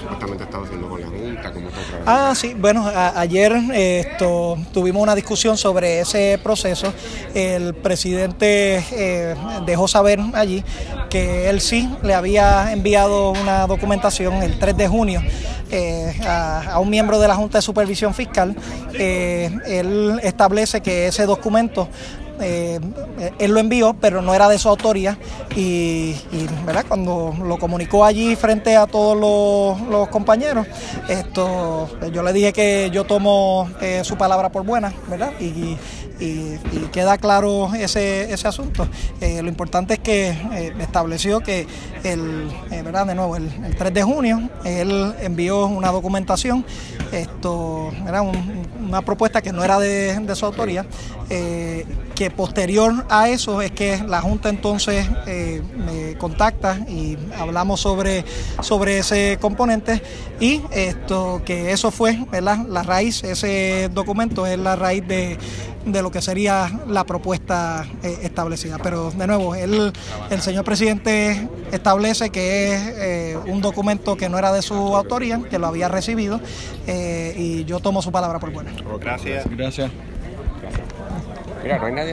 supuestamente haciendo con la Junta, Ah, sí, bueno, ayer esto, tuvimos una discusión sobre ese proceso. El presidente eh, dejó saber allí que él sí le había enviado una documentación el 3 de junio eh, a, un miembro de la Junta de Supervisión Fiscal. Eh, él establece que ese documento eh, él lo envió, pero no era de su autoría y, ¿verdad? cuando lo comunicó allí frente a todos los, compañeros, esto, yo le dije que yo tomo eh, su palabra por buena, ¿verdad? Y, queda claro ese, ese asunto. Eh, lo importante es que estableció que el, ¿verdad? De nuevo, el, 3 de junio él envió una documentación, esto era una propuesta que no era de, su autoría, que posterior a eso es que la Junta entonces eh, me contacta y hablamos sobre, sobre ese componente y esto que eso fue la raíz, ese documento es la raíz de, lo que sería la propuesta eh, establecida. Pero de nuevo, el, el señor presidente establece que es eh, un documento que no era de su autoría, que lo había recibido y yo tomo su palabra por buena. Gracias. Gracias. Mira, no hay nadie.